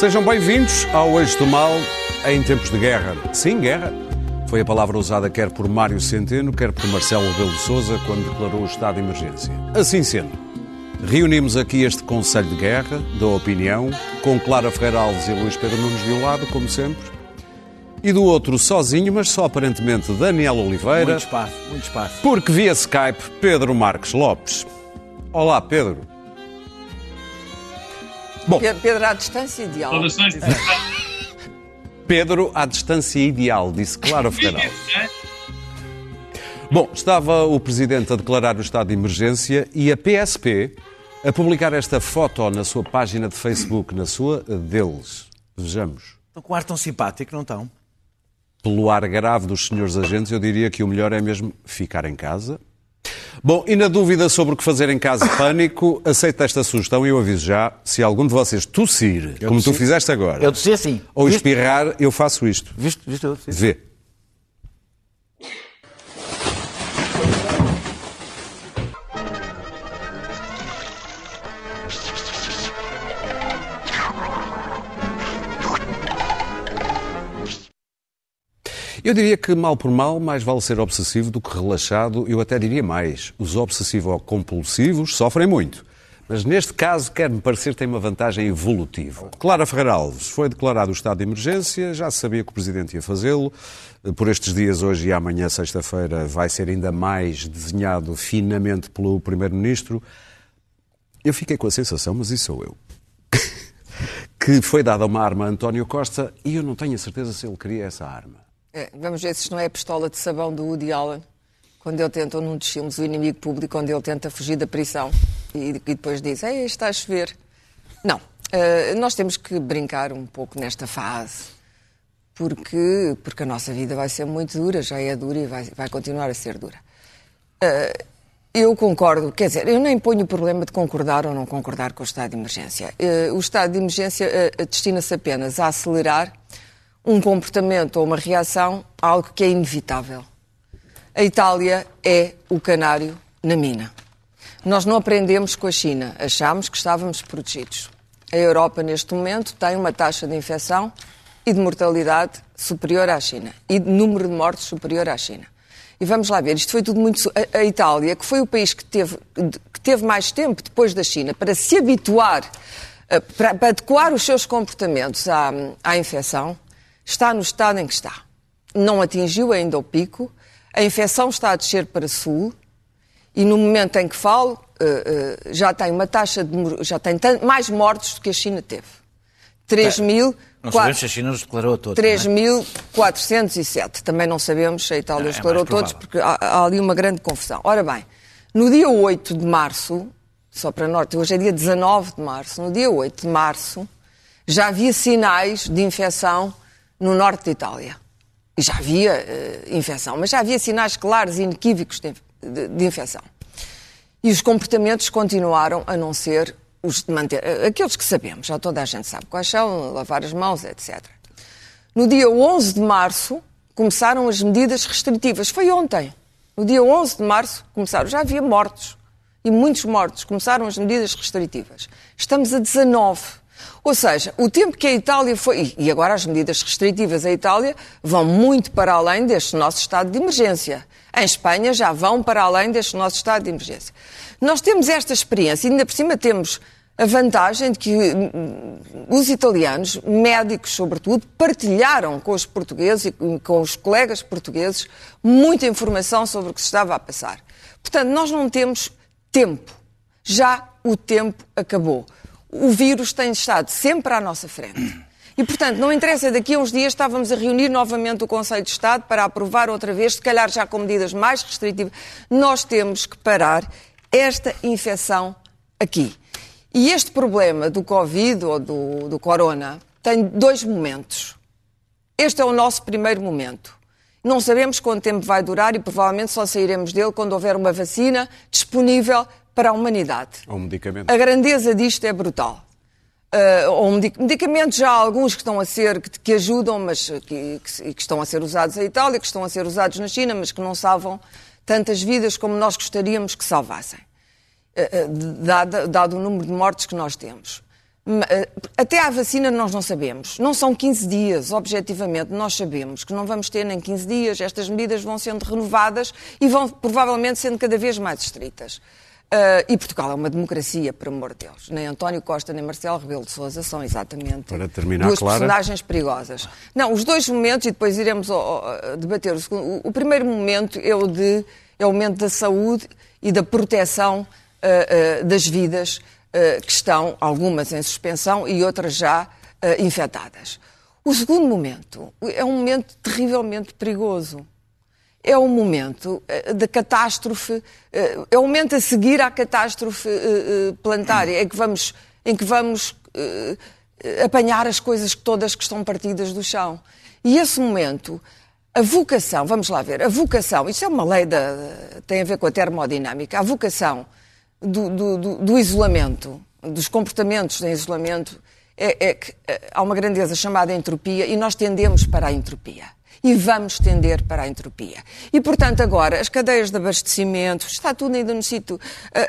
Sejam bem-vindos ao Eixo do Mal em tempos de guerra. Sim, guerra. Foi a palavra usada quer por Mário Centeno, quer por Marcelo Rebelo de Sousa quando declarou o estado de emergência. Assim sendo, reunimos aqui este Conselho de Guerra, da opinião, com Clara Ferreira Alves e Luís Pedro Nunes de um lado, como sempre, e do outro sozinho, mas só aparentemente Daniel Oliveira. Muito espaço, muito espaço. Porque via Skype, Pedro Marques Lopes. Olá, Pedro. Bom, Pedro à distância ideal. Saudações. Pedro à distância ideal, disse Clara Ferreira. Bom, estava o Presidente a declarar o estado de emergência e a PSP a publicar esta foto na sua página de Facebook, na sua deles. Vejamos. Estão com um ar tão simpático, não estão? Pelo ar grave dos senhores agentes, eu diria que o melhor é mesmo ficar em casa, Bom, e na dúvida sobre o que fazer em caso de pânico, aceito esta sugestão e eu aviso já, se algum de vocês tossir, eu como tossi. tu fizeste agora, eu tossi assim. ou espirrar, eu faço isto. Viste? Viste? Eu Vê. Eu diria que, mal por mal, mais vale ser obsessivo do que relaxado. Eu até diria mais. Os obsessivo-compulsivos sofrem muito. Mas neste caso, quer-me parecer, tem uma vantagem evolutiva. Clara Ferreira Alves foi declarado o estado de emergência, já sabia que o Presidente ia fazê-lo. Por estes dias, hoje e amanhã, sexta-feira, vai ser ainda mais desenhado finamente pelo Primeiro-Ministro. Eu fiquei com a sensação, mas isso sou eu, que foi dada uma arma a António Costa e eu não tenho a certeza se ele queria essa arma. É, vamos ver se isto não é a pistola de sabão do Woody Allen, quando ele tenta, num dos filmes, o inimigo público, quando ele tenta fugir da prisão e, e depois diz: Ei, está a chover. Não. Uh, nós temos que brincar um pouco nesta fase, porque, porque a nossa vida vai ser muito dura, já é dura e vai, vai continuar a ser dura. Uh, eu concordo, quer dizer, eu nem ponho o problema de concordar ou não concordar com o estado de emergência. Uh, o estado de emergência destina-se apenas a acelerar um comportamento ou uma reação a algo que é inevitável. A Itália é o canário na mina. Nós não aprendemos com a China, achámos que estávamos protegidos. A Europa, neste momento, tem uma taxa de infecção e de mortalidade superior à China e de número de mortes superior à China. E vamos lá ver, isto foi tudo muito. A, Itália, que foi o país que teve, que teve mais tempo depois da China para se habituar, eh, para, para adequar os seus comportamentos à, à infecção, está no estado em que está. Não atingiu ainda o pico, a infecção está a descer para sul e no momento em que falo eh, eh, já tem uma taxa de já tem mais mortos do que a China teve. 3 é, mil. Não sabemos se a China os declarou todos. 3.407. É? Também não sabemos se a Itália os é declarou é todos, porque há, há, ali uma grande confusão. Ora bem, no dia 8 de março, só para norte, hoje é dia 19 de março, no dia 8 de março, já havia sinais de infecção no norte de Itália. E já havia uh, infecção, mas já havia sinais claros e inequívocos de, de, de, infecção. E os comportamentos continuaram a não ser os de manter, uh, aqueles que sabemos, já toda a gente sabe quais são, lavar as mãos, etc. No dia 11 de março começaram as medidas restritivas. Foi ontem. No dia 11 de março começaram, já havia mortos e muitos mortos. Começaram as medidas restritivas. Estamos a 19 ou seja, o tempo que a Itália foi. E agora as medidas restritivas à Itália vão muito para além deste nosso estado de emergência. Em Espanha já vão para além deste nosso estado de emergência. Nós temos esta experiência e ainda por cima temos a vantagem de que hum, os italianos, médicos sobretudo, partilharam com os portugueses e com os colegas portugueses muita informação sobre o que se estava a passar. Portanto, nós não temos tempo. Já o tempo acabou o vírus tem estado sempre à nossa frente. E, portanto, não interessa, daqui a uns dias estávamos a reunir novamente o Conselho de Estado para aprovar outra vez, se calhar já com medidas mais restritivas. Nós temos que parar esta infecção aqui. E este problema do Covid ou do, do Corona tem dois momentos. Este é o nosso primeiro momento. Não sabemos quanto tempo vai durar e provavelmente só sairemos dele quando houver uma vacina disponível para a humanidade. Ou um medicamento. A grandeza disto é brutal. Uh, ou medicamentos já há alguns que estão a ser, que, que ajudam, mas que, que, que, estão a ser usados em Itália, que estão a ser usados na China, mas que não salvam tantas vidas como nós gostaríamos que salvassem, uh, uh, dado, dado o número de mortes que nós temos. Até à vacina nós não sabemos. Não são 15 dias, objetivamente. Nós sabemos que não vamos ter nem 15 dias. Estas medidas vão sendo renovadas e vão provavelmente sendo cada vez mais estritas. Uh, e Portugal é uma democracia, por amor de Deus. Nem António Costa nem Marcelo Rebelo de Sousa são exatamente Para terminar, duas Clara. personagens perigosas. Não, os dois momentos, e depois iremos debater o segundo. O, primeiro momento é o, de, é o momento da saúde e da proteção uh, uh, das vidas que estão, algumas em suspensão e outras já infectadas. O segundo momento é um momento terrivelmente perigoso. É um momento uh, de catástrofe, é o momento a seguir à catástrofe planetária, em que vamos, em que vamos apanhar as coisas todas que estão partidas do chão. E esse momento, a vocação, vamos lá ver, a vocação, isso é uma lei da, tem a ver com a termodinâmica, a vocação do, do, do, isolamento, dos comportamentos em isolamento, é, é que há uma grandeza chamada entropia e nós tendemos para a entropia. E vamos tender para a entropia. E, portanto, agora, as cadeias de abastecimento, está tudo ainda no sítio,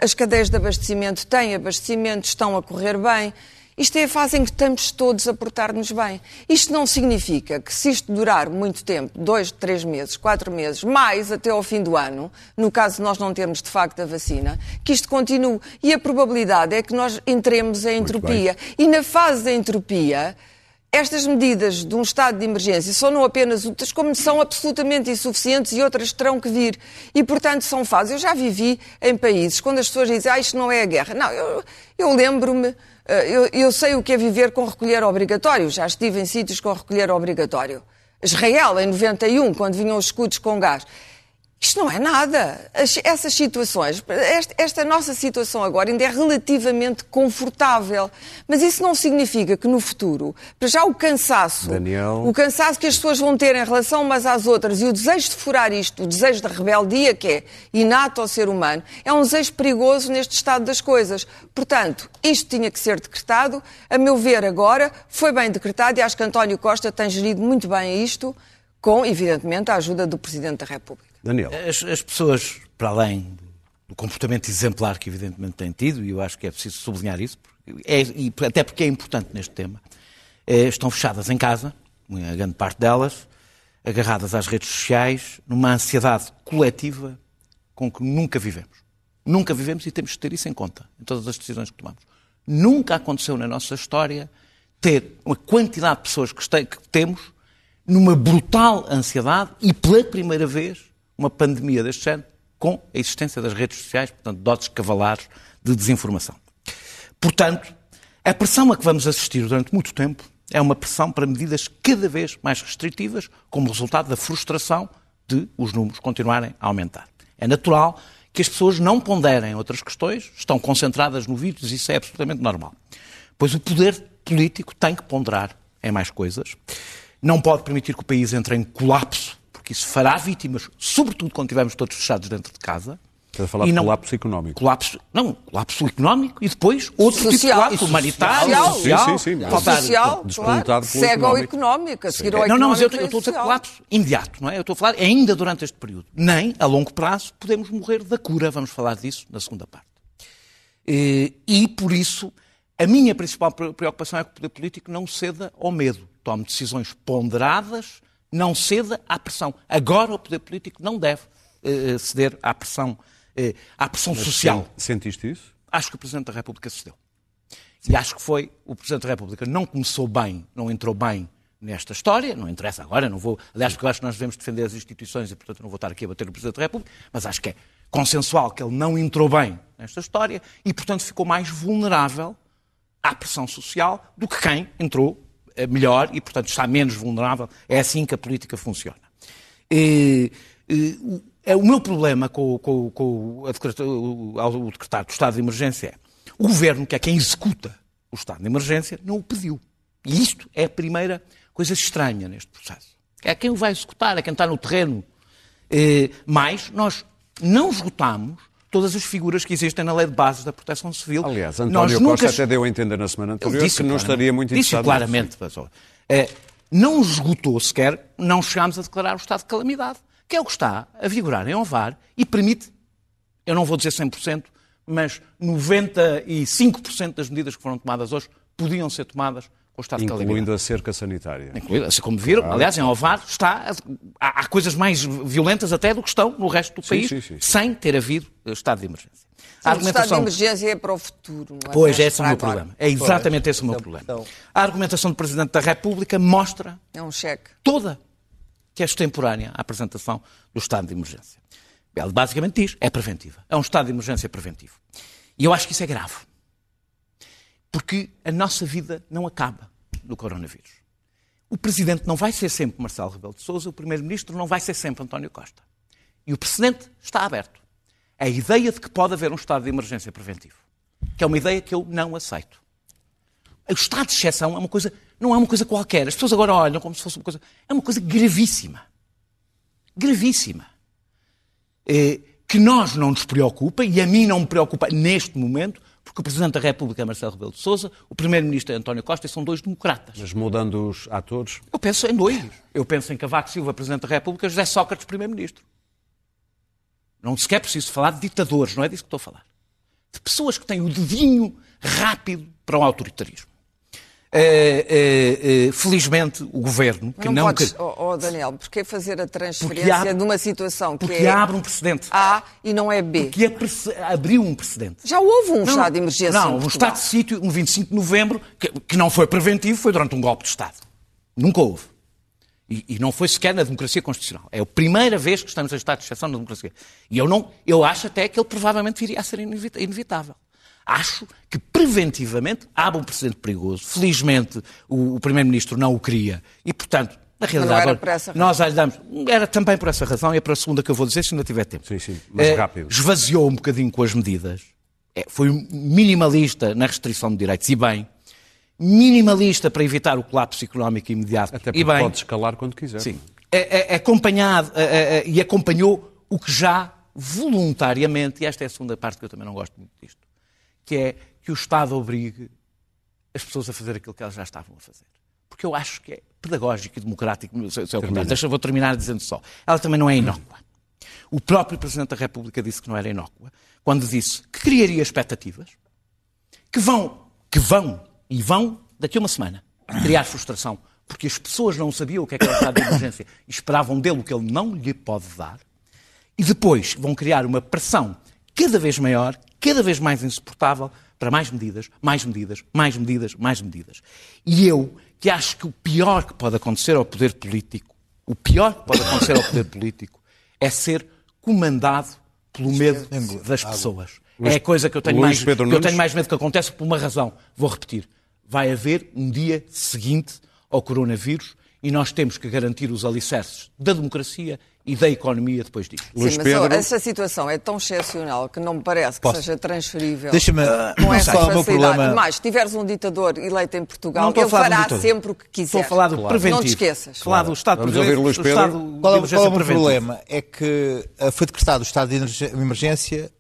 as cadeias de abastecimento têm abastecimento, estão a correr bem, isto é a fase em que estamos todos a portar-nos bem. Isto não significa que, se isto durar muito tempo, dois, três meses, quatro meses, mais até ao fim do ano, no caso de nós não termos de facto a vacina, que isto continue. E a probabilidade é que nós entremos em entropia. E na fase da entropia, estas medidas de um estado de emergência são não apenas úteis, como são absolutamente insuficientes e outras terão que vir. E, portanto, são fases. Eu já vivi em países quando as pessoas dizem, ah, isto não é a guerra. Não, eu, eu lembro-me eh, eu, eu, sei o que é viver com recolher obrigatório, já estive em sítios com recolher obrigatório. Israel, em 91, quando vinham os escudos com gás. Isto não é nada. essas situações, esta, esta, nossa situação agora ainda é relativamente confortável. Mas isso não significa que no futuro, para já o cansaço, Daniel... o cansaço que as pessoas vão ter em relação umas às outras e o desejo de furar isto, o desejo da rebeldia que é inato ao ser humano, é um desejo perigoso neste estado das coisas. Portanto, isto tinha que ser decretado. A meu ver, agora, foi bem decretado e acho que António Costa tem gerido muito bem isto, com, evidentemente, a ajuda do Presidente da República. Daniel. As, as, pessoas, para além do comportamento exemplar que evidentemente têm tido, e eu acho que é preciso sublinhar isso, é, e até porque é importante neste tema, é, estão fechadas em casa, a grande parte delas, agarradas às redes sociais, numa ansiedade coletiva com que nunca vivemos. Nunca vivemos e temos de ter isso em conta em todas as decisões que tomamos. Nunca aconteceu na nossa história ter uma quantidade de pessoas que, que temos numa brutal ansiedade e pela primeira vez uma pandemia deste género com a existência das redes sociais, portanto, dotes cavalares de desinformação. Portanto, a pressão a que vamos assistir durante muito tempo é uma pressão para medidas cada vez mais restritivas, como resultado da frustração de os números continuarem a aumentar. É natural que as pessoas não ponderem outras questões, estão concentradas no vírus, isso é absolutamente normal. Pois o poder político tem que ponderar em mais coisas, não pode permitir que o país entre em colapso porque isso fará vítimas, sobretudo quando estivermos todos fechados dentro de casa. Estás a falar de não, colapso económico. Colapso, não, colapso económico e depois outro social, tipo de colapso, humanitário, social. social. Sim, sim, sim. Social, claro. Segue ao económico, a seguir ao Não, não, mas eu, eu estou a dizer colapso imediato, não é? Eu estou a falar ainda durante este período. Nem, a longo prazo, podemos morrer da cura. Vamos falar disso na segunda parte. E, e por isso, a minha principal preocupação é que o poder político não ceda ao medo. Tome decisões ponderadas, não ceda à pressão. Agora o poder político não deve uh, ceder à pressão, uh, à pressão Mas social. Sentiste isso? Acho que o Presidente da República cedeu. E acho que foi o Presidente da República não começou bem, não entrou bem nesta história, não interessa agora, não vou. Aliás, porque eu acho que nós devemos defender as instituições e, portanto, não vou estar aqui a bater o Presidente da República, mas acho que é consensual que ele não entrou bem nesta história e, portanto, ficou mais vulnerável à pressão social do que quem entrou melhor e, portanto, está menos vulnerável. É assim que a política funciona. E, e, é, o meu problema com, com, com a decretar, o decretar do estado de emergência é o governo, que é quem executa o estado de emergência, não o pediu. E isto é a primeira coisa estranha neste processo. É quem o vai executar, é quem está no terreno. Mas nós não esgotamos todas as figuras que existem na lei de bases da proteção civil. Aliás, António Nós Costa nunca... até deu a entender na semana anterior que não estaria muito interessado. Disse claramente, pessoal. É, não esgotou sequer, não chegámos a declarar o estado de calamidade, que é o que está a vigorar em Ovar e permite, eu não vou dizer 100%, mas 95% das medidas que foram tomadas hoje podiam ser tomadas com o estado Incluindo de calamidade. a cerca sanitária. Incluindo, assim como viram, aliás, em Ovar está, há, há, coisas mais violentas até do que estão no resto do sim, país, sim, sim. sem ter havido estado de emergência. Sim, a argumentação... O estado de emergência é para o futuro. Não é pois, esse é o meu problema. É exatamente pois, esse o meu então, problema. A argumentação do Presidente da República mostra é um cheque. toda que é extemporânea a apresentação do estado de emergência. Ele basicamente diz, é preventiva. É um estado de emergência preventivo. E eu acho que isso é grave. Porque a nossa vida não acaba no coronavírus. O Presidente não vai ser sempre Marcelo Rebelo de Sousa, o Primeiro-Ministro não vai ser sempre António Costa. E o precedente está aberto. A ideia de que pode haver um estado de emergência preventivo, que é uma ideia que eu não aceito. O estado de exceção é uma coisa, não é uma coisa qualquer. As pessoas agora olham como se fosse uma coisa. É uma coisa gravíssima. Gravíssima. É, que nós não nos preocupa, e a mim não me preocupa neste momento, porque o Presidente da República é Marcelo Rebelo de Sousa, o Primeiro-Ministro é António Costa e são dois democratas. Mas mudando os atores? Eu penso em dois. Eu penso em Cavaco Silva, Presidente da República, José Sócrates, Primeiro-Ministro. Não sequer preciso falar de ditadores, não é disso que estou a falar. De pessoas que têm o dedinho rápido para o autoritarismo. Uh, uh, uh, felizmente, o governo que não. não podes, que... oh, oh Daniel, porque fazer a transferência abre, de uma situação que porque é abre um precedente. A e não é B? Porque é abriu um precedente. Já houve um não, estado de emergência. Não, um estado de sítio, um 25 de novembro, que, que, não foi preventivo, foi durante um golpe de Estado. Nunca houve. E, e, não foi sequer na democracia constitucional. É a primeira vez que estamos em estado de exceção na democracia. E eu, não, eu acho até que ele provavelmente viria a ser inevitável. Acho que preventivamente abre um precedente perigoso. Felizmente o, o Primeiro-Ministro não o queria. E, portanto, na realidade, essa nós lhe damos. Era também por essa razão, e é para a segunda que eu vou dizer, se ainda tiver tempo. Sim, sim, mas é, rápido. Esvaziou um bocadinho com as medidas. É, foi minimalista na restrição de direitos, e bem. Minimalista para evitar o colapso económico imediato. Até porque e bem, pode escalar quando quiser. Sim. É, é, acompanhado e acompanhou o que já voluntariamente, e esta é a segunda parte que eu também não gosto muito disto, que é que o Estado obrigue as pessoas a fazer aquilo que elas já estavam a fazer. Porque eu acho que é pedagógico e democrático Deixa, vou terminar dizendo só. Ela também não é inócua. O próprio Presidente da República disse que não era inócua, quando disse que criaria expectativas, que vão, que vão e vão, daqui a uma semana, criar frustração, porque as pessoas não sabiam o que é que era o estado de emergência e esperavam dele o que ele não lhe pode dar, e depois vão criar uma pressão cada vez maior, cada vez mais insuportável, para mais medidas, mais medidas, mais medidas, mais medidas. E eu, que acho que o pior que pode acontecer ao poder político, o pior que pode acontecer ao poder político, é ser comandado pelo medo das pessoas. É a coisa que eu tenho, mais, que eu tenho mais medo que aconteça por uma razão. Vou repetir. Vai haver um dia seguinte ao coronavírus e nós temos que garantir os alicerces da democracia e da economia depois disso. Sim, Luís mas Pedro... essa situação é tão excepcional que não me parece que Posso? seja transferível Deixa-me com essa facilidade. Problema... Mas, se tiveres um ditador eleito em Portugal, ele fará sempre o que quiser. Estou a falar do claro. preventivo. Não te esqueças. Falar do Estado Vamos ouvir Luís Pedro. Estado qual, é, qual é o meu problema? É que eh, foi decretado o estado de emergência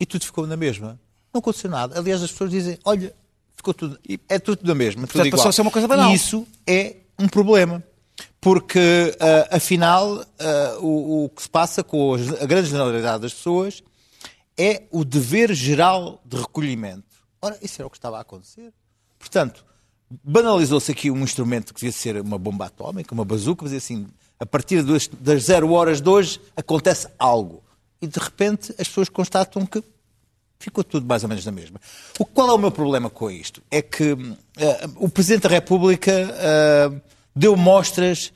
e tudo ficou na mesma. Não aconteceu nada. Aliás, as pessoas dizem, olha, ficou tudo, é tudo na mesma. Tudo Portanto, passou a ser uma coisa banal. E isso é um problema porque uh, afinal uh, o, o, que se passa com a grande generalidade das pessoas é o dever geral de recolhimento. Ora, isso era o que estava a acontecer. Portanto, banalizou-se aqui um instrumento que devia ser uma bomba atómica, uma bazuca, dizer assim, a partir das, das zero horas de hoje acontece algo. E de repente as pessoas constatam que ficou tudo mais ou menos na mesma. O, qual é o meu problema com isto? É que uh, o Presidente da República deu mostras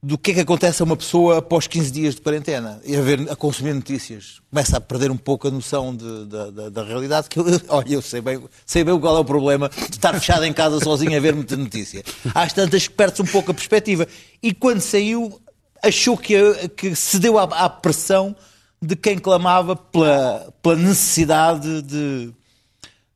do que é que acontece a uma pessoa após 15 dias de quarentena e a, ver, a consumir notícias. Começa a perder um pouco a noção de, de, de, da realidade, que eu, olha, eu sei bem, sei bem qual é o problema de estar fechado em casa sozinho a ver muita notícia. Às tantas perde-se um pouco a perspectiva. E quando saiu, achou que, que cedeu à, à pressão de quem clamava pela, pela necessidade de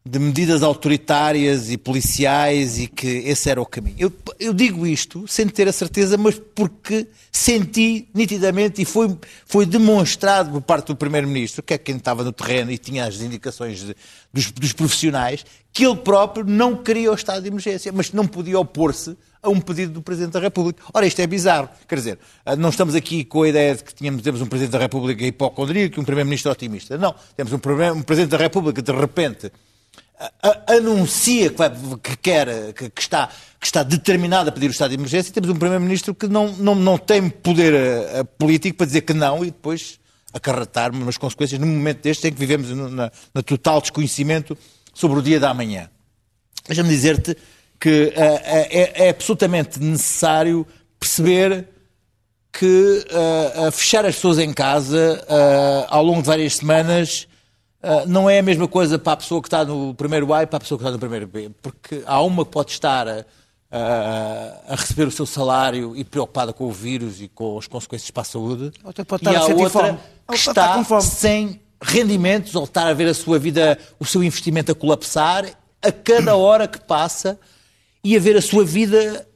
de medidas autoritárias e policiais e que esse era o caminho. Eu, eu, digo isto sem ter a certeza, mas porque senti nitidamente e foi, foi demonstrado por parte do Primeiro-Ministro, que é quem estava no terreno e tinha as indicações de, dos, dos, profissionais, que ele próprio não queria o estado de emergência, mas não podia opor-se a um pedido do Presidente da República. Ora, isto é bizarro. Quer dizer, não estamos aqui com a ideia de que tínhamos, temos um Presidente da República hipocondríaco e um Primeiro-Ministro otimista. Não. Temos um, um Presidente da República de repente, anuncia que, vai, que quer, que, que, está, que está determinado a pedir o estado de emergência e temos um primeiro-ministro que não, não, não tem poder uh, político para dizer que não e depois acarretar umas consequências num momento deste em que vivemos na, na total desconhecimento sobre o dia da manhã. Deixa-me dizer-te que uh, é, é, absolutamente necessário perceber que fechar as pessoas em casa ao longo de várias semanas não é a mesma coisa para a pessoa que está no primeiro A e para a pessoa que está no primeiro B, porque há uma que pode estar a, a receber o seu salário e preocupada com o vírus e com as consequências para a saúde, outra pode estar e há outra fome. que está sem rendimentos ou estar a ver a sua vida, o seu investimento a colapsar a cada hora que passa e a ver a sua vida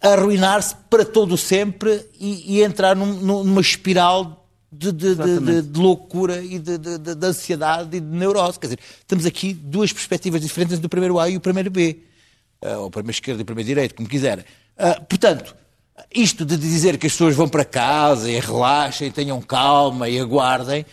arruinar-se para todo sempre e, e entrar num, numa espiral de, de, de, de, loucura e de, ansiedade e de neurose. Quer dizer, temos aqui duas perspectivas diferentes do primeiro A e o primeiro B. Uh, ou o primeiro esquerdo e o primeiro direito, como quiserem. Uh, portanto, isto de dizer que as pessoas vão para casa e relaxem, tenham calma e aguardem,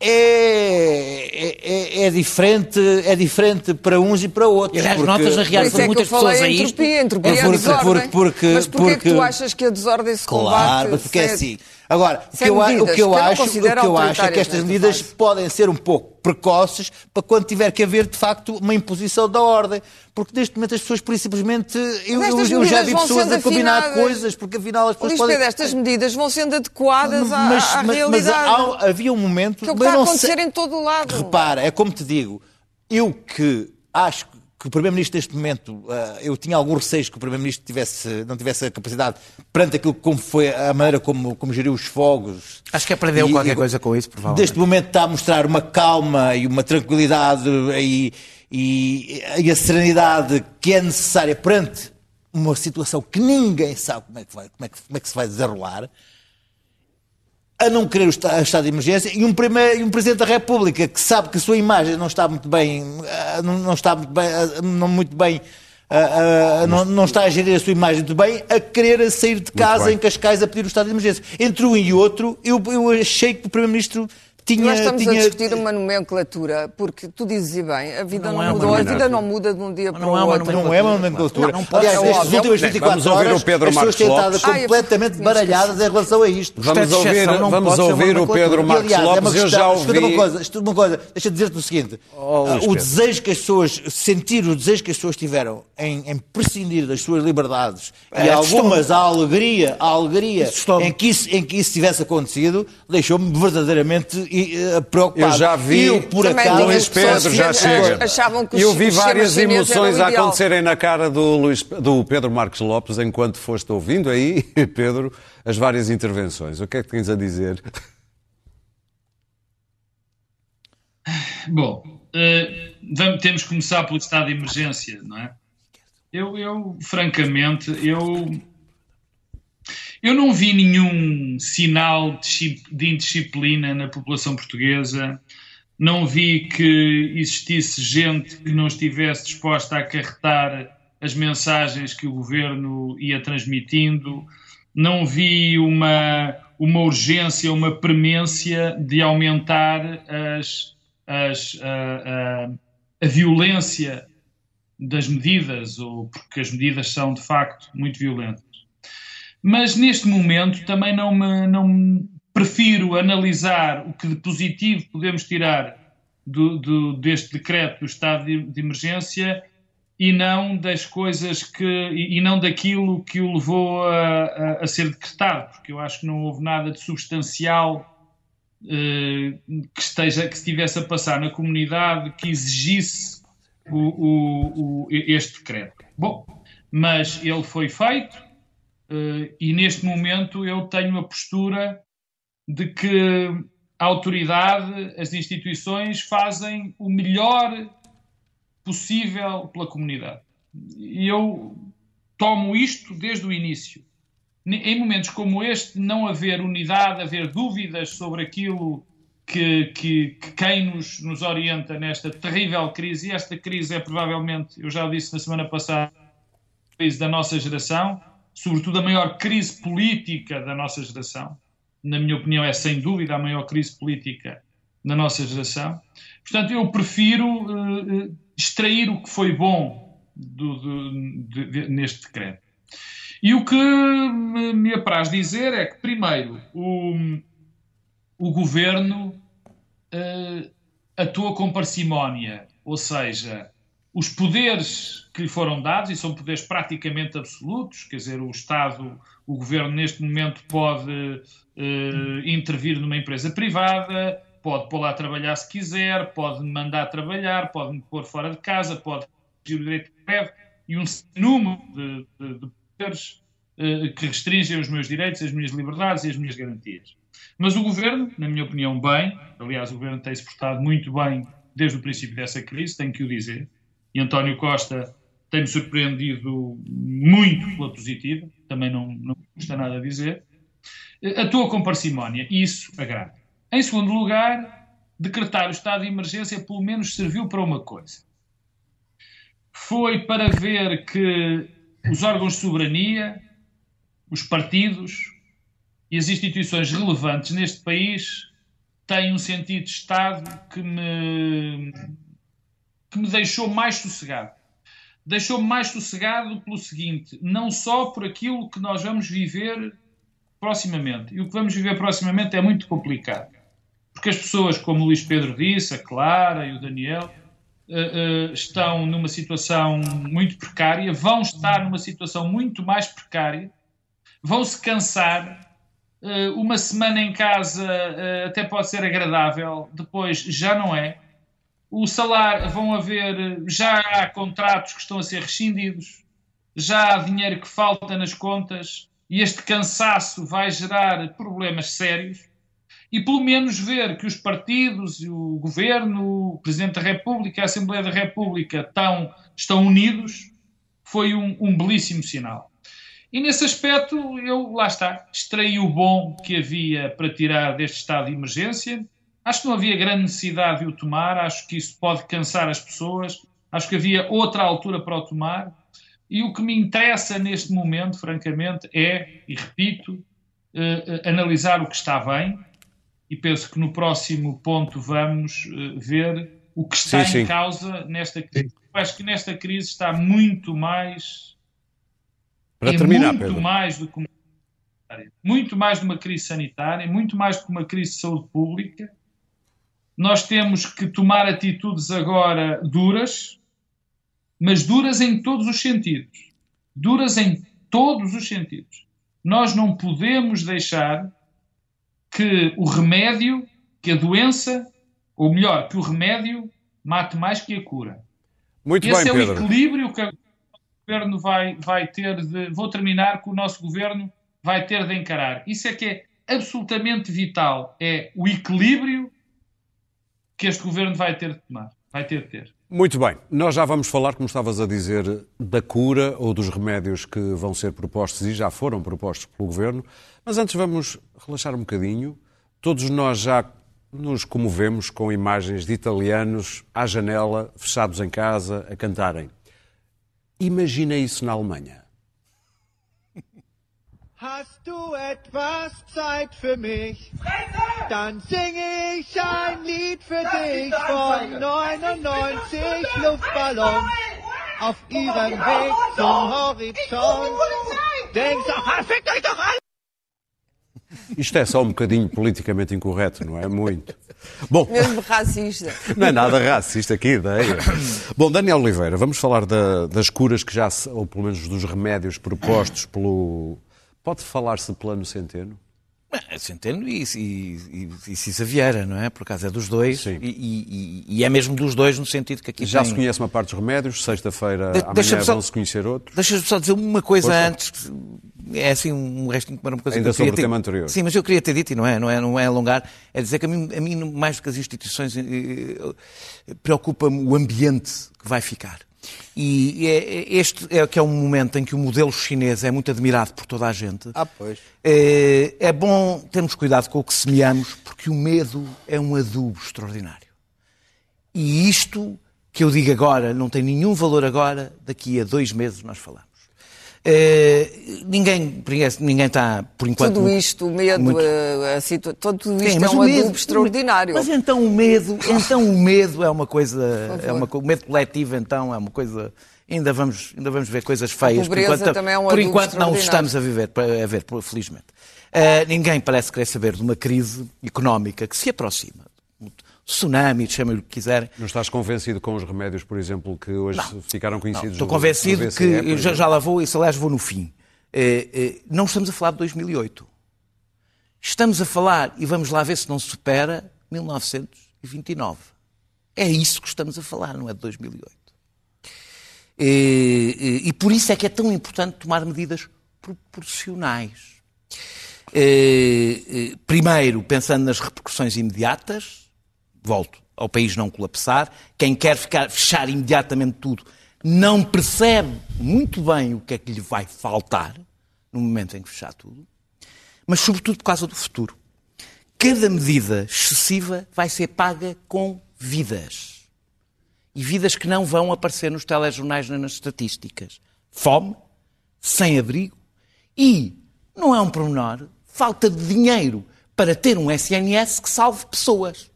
é, é, é, é, diferente, é diferente para uns e para outros. E, aliás, porque, notas a reação de muitas pessoas a isto. Entropia, entropia é porque, é porque, porque, Mas porquê porque, é que tu achas que a desordem se combate? Claro, porque é assim. Agora, o que, eu, o que eu acho, o que eu acho é que estas medidas fase. podem ser um pouco precoces para quando tiver que haver, de facto, uma imposição da ordem. Porque neste momento as pessoas, por simplesmente. Eu, eu, já vi pessoas a combinar afinadas. coisas, porque afinal as pessoas. Luís podem... estas medidas vão sendo adequadas à, mas, à mas, realidade. Mas há, havia um momento. Que é o que está a acontecer sei... em todo o lado. Repara, é como te digo, eu que acho que o Primeiro-Ministro neste momento, uh, eu tinha algum receio que o Primeiro-Ministro tivesse, não tivesse a capacidade, perante aquilo como foi a maneira como, como geriu os fogos. Acho que aprendeu e, qualquer e, coisa com isso, provavelmente. Neste momento está a mostrar uma calma e uma tranquilidade e, e, e a serenidade que é necessária perante uma situação que ninguém sabe como é que, vai, como é que, como é que se vai desenrolar a não querer o estado de emergência e um, primeiro, e um Presidente da República que sabe que a sua imagem não está muito bem, ah, não, está muito bem, ah, não muito bem uh, não, não, está a gerir a sua imagem muito bem, a querer sair de casa em Cascais a pedir o estado de emergência. Entre um e outro, eu, eu achei que o Primeiro-Ministro tinha, Nós estamos tinha... a discutir uma nomenclatura, porque tu dizes bem, a vida não, não é mudou, a vida não muda de um dia para o é outro. Não é uma nomenclatura. Não, não Aliás, nestas últimas 24 horas, as pessoas têm estado completamente baralhadas em relação a isto. Vamos ouvir, vamos ouvir o Pedro Marcos aliás, Lopes, é eu já ouvi... Uma coisa, uma coisa, deixa de dizer-te o seguinte, oh, o desejo que as pessoas, sentir o desejo que as pessoas tiveram em, em prescindir das suas liberdades é, e algumas a alegria, a alegria em que, isso, em que isso tivesse acontecido, deixou-me verdadeiramente preocupado preocupado. Eu já vi, eu, por acaso, Luís Pedro, já chega. Eu vi várias emoções a acontecerem na cara do, Luís, do Pedro Marcos Lopes enquanto foste ouvindo aí, Pedro, as várias intervenções. O que é que tens a dizer? Bom, uh, vamos, temos que começar pelo estado de emergência, não é? Eu, eu francamente, eu eu não vi nenhum sinal de indisciplina na população portuguesa, não vi que existisse gente que não estivesse disposta a acarretar as mensagens que o governo ia transmitindo, não vi uma, uma urgência, uma premência de aumentar as, as, a, a, a violência das medidas, ou porque as medidas são de facto muito violentas. Mas neste momento também não me, não prefiro analisar o que de positivo podemos tirar do, do, deste decreto do estado de, de, emergência e não das coisas que e, e não daquilo que o levou a, a, a, ser decretado, porque eu acho que não houve nada de substancial eh, que esteja que estivesse a passar na comunidade que exigisse o, o, o, este decreto. Bom, mas ele foi feito, e neste momento eu tenho a postura de que a autoridade, as instituições fazem o melhor possível pela comunidade. E eu tomo isto desde o início. Em momentos como este, não haver unidade, haver dúvidas sobre aquilo que, que, que quem nos, nos orienta nesta terrível crise, e esta crise é provavelmente, eu já o disse na semana passada, a crise da nossa geração, sobretudo a maior crise política da nossa geração. Na minha opinião, é sem dúvida a maior crise política da nossa geração. Portanto, eu prefiro uh, extrair o que foi bom do, do, de, de, neste decreto. E o que me, apraz dizer é que, primeiro, o, o governo uh, atua com parcimónia, ou seja, os poderes que lhe foram dados, e são poderes praticamente absolutos, quer dizer, o Estado, o governo neste momento pode uh, intervir numa empresa privada, pode pôr lá a trabalhar se quiser, pode me mandar trabalhar, pode me pôr fora de casa, pode exigir o direito de greve e um número de, de, de poderes uh, que restringem os meus direitos, as minhas liberdades e as minhas garantias. Mas o governo, na minha opinião, bem, aliás, o governo tem-se portado muito bem desde o princípio dessa crise, tenho que o dizer e António Costa tem-me surpreendido muito pela positiva, também não, não custa nada a dizer, atua com parcimónia e isso agrada. Em segundo lugar, decretar o estado de emergência pelo menos serviu para uma coisa. Foi para ver que os órgãos de soberania, os partidos e as instituições relevantes neste país têm um sentido de Estado que me que me deixou mais sossegado. Deixou-me mais sossegado pelo seguinte: não só por aquilo que nós vamos viver proximamente. E o que vamos viver proximamente é muito complicado. Porque as pessoas, como o Luís Pedro disse, a Clara e o Daniel, uh, uh, estão numa situação muito precária, vão estar numa situação muito mais precária, vão se cansar. Uh, uma semana em casa até pode ser agradável, depois já não é o salário, vão haver, já há contratos que estão a ser rescindidos, já há dinheiro que falta nas contas e este cansaço vai gerar problemas sérios. E pelo menos ver que os partidos, o governo, o Presidente da República, a Assembleia da República estão, estão unidos, foi um, um belíssimo sinal. E nesse aspecto, eu, lá está, extraí o bom que havia para tirar deste estado de emergência, Acho que não havia grande necessidade de o tomar, acho que isso pode cansar as pessoas, acho que havia outra altura para o tomar. E o que me interessa neste momento, francamente, é, e repito, uh, analisar o que está bem, e penso que no próximo ponto vamos uh, ver o que está sim, em sim. causa nesta crise. Eu acho que nesta crise está muito mais. Para terminar, muito Pedro. mais do que uma muito mais de uma crise sanitária, muito mais do que uma crise de saúde pública nós temos que tomar atitudes agora duras, mas duras em todos os sentidos. Duras em todos os sentidos. Nós não podemos deixar que o remédio, que a doença, ou melhor, que o remédio mate mais que a cura. Muito Esse bem, é Pedro. o equilíbrio que o governo vai, vai ter de. Vou terminar que o nosso governo vai ter de encarar. Isso é que é absolutamente vital. É o equilíbrio que este governo vai ter de tomar. Vai ter de ter. Muito bem, nós já vamos falar, como estavas a dizer, da cura ou dos remédios que vão ser propostos e já foram propostos pelo governo, mas antes vamos relaxar um bocadinho. Todos nós já nos comovemos com imagens de italianos à janela, fechados em casa, a cantarem. Imagina isso na Alemanha. Hast du etwas Zeit für mich? Dann singe ich ein Lied für dich von 99 Luftballons auf ihrem Weg zum Horizont. Denkst du, ah, fickt euch doch alle! Isto é só um bocadinho politicamente incorreto, não é? Muito. Bom, Mesmo racista. não é nada racista aqui, ideia. Bom, Daniel Oliveira, vamos falar da- das curas que já, se- ou pelo menos dos remédios propostos pelo. Pode falar-se de plano centeno? É Centeno e, e, e, e Cisa Vieira, não é? Por acaso é dos dois e, e- é mesmo dos dois no sentido que aqui Já tem... se conhece uma parte dos remédios, sexta-feira, De- amanhã só- vão-se conhecer outros. Deixa-me só dizer uma coisa antes. que É assim um restinho para uma coisa Ainda que eu sobre o ter- tema anterior. Sim, mas eu queria ter dito, e não é, não é, não é alongar, é dizer que a mim, a mim mais do que as instituições, eh, eh, preocupa-me o ambiente que vai ficar. E é- é- este é que é um momento em que o modelo chinês é muito admirado por toda a gente. Ah, pois. É, é bom termos cuidado com o que semeamos, porque o medo é um adubo extraordinário. E isto que eu digo agora não tem nenhum valor agora, daqui a dois meses nós falamos. Uh, ninguém, ninguém está, por enquanto. Tudo isto, o medo, muito... a, a situa... tudo isto Sim, é um medo, extraordinário. Mas então o medo, então o medo é uma coisa, é uma, o medo coletivo então é uma coisa ainda vamos, ainda vamos ver coisas feias. por enquanto, é um por enquanto não estamos a viver, a ver, felizmente. Uh, ninguém parece querer saber de uma crise económica que se aproxima tsunami, chamem o que quiserem. Não estás convencido com os remédios, por exemplo, que hoje não, ficaram conhecidos? Não, estou convencido que já, já lá vou, e se aliás vou no fim. Eh, eh, não estamos a falar de 2008. Estamos a falar, e vamos lá ver se não supera, 1929. É isso que estamos a falar, não é de 2008. E, e, e por isso é que é tão importante tomar medidas proporcionais. Eh, primeiro, pensando nas repercussões imediatas, volto, ao país não colapsar. Quem quer ficar, fechar imediatamente tudo não percebe muito bem o que é que lhe vai faltar no momento em que fechar tudo, mas sobretudo por causa do futuro. Cada medida excessiva vai ser paga com vidas. E vidas que não vão aparecer nos telejornais nem nas estatísticas. Fome, sem abrigo e, não é um pormenor, falta de dinheiro para ter um SNS que salve pessoas.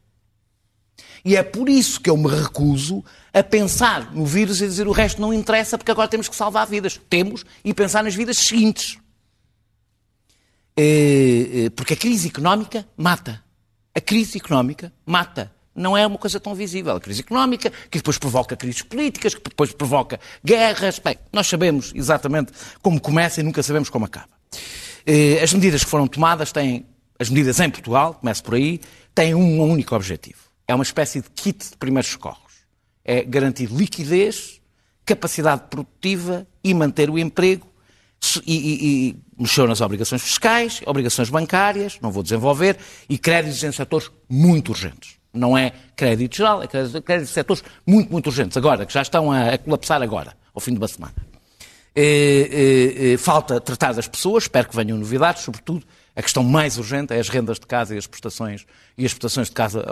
E é por isso que eu me recuso a pensar no vírus e dizer o resto não interessa porque agora temos que salvar vidas. Temos e pensar nas vidas seguintes. É, é, porque a crise económica mata. A crise económica mata. Não é uma coisa tão visível. A crise económica, que depois provoca crises políticas, que depois provoca guerras. Bem, nós sabemos exatamente como começa e nunca sabemos como acaba. É, as medidas que foram tomadas têm, as medidas em Portugal, começo por aí, têm um único objetivo é uma espécie de kit de primeiros socorros. É garantir liquidez, capacidade produtiva e manter o emprego. E, e, e mexeu nas obrigações fiscais, obrigações bancárias, não vou desenvolver, e créditos em setores muito urgentes. Não é crédito geral, é crédito, em setores muito, muito urgentes. Agora, que já estão a, a colapsar agora, ao fim de uma semana. É, é, é, falta tratar das pessoas, espero que venham novidades, sobretudo a questão mais urgente é as rendas de casa e as prestações, e as prestações de casa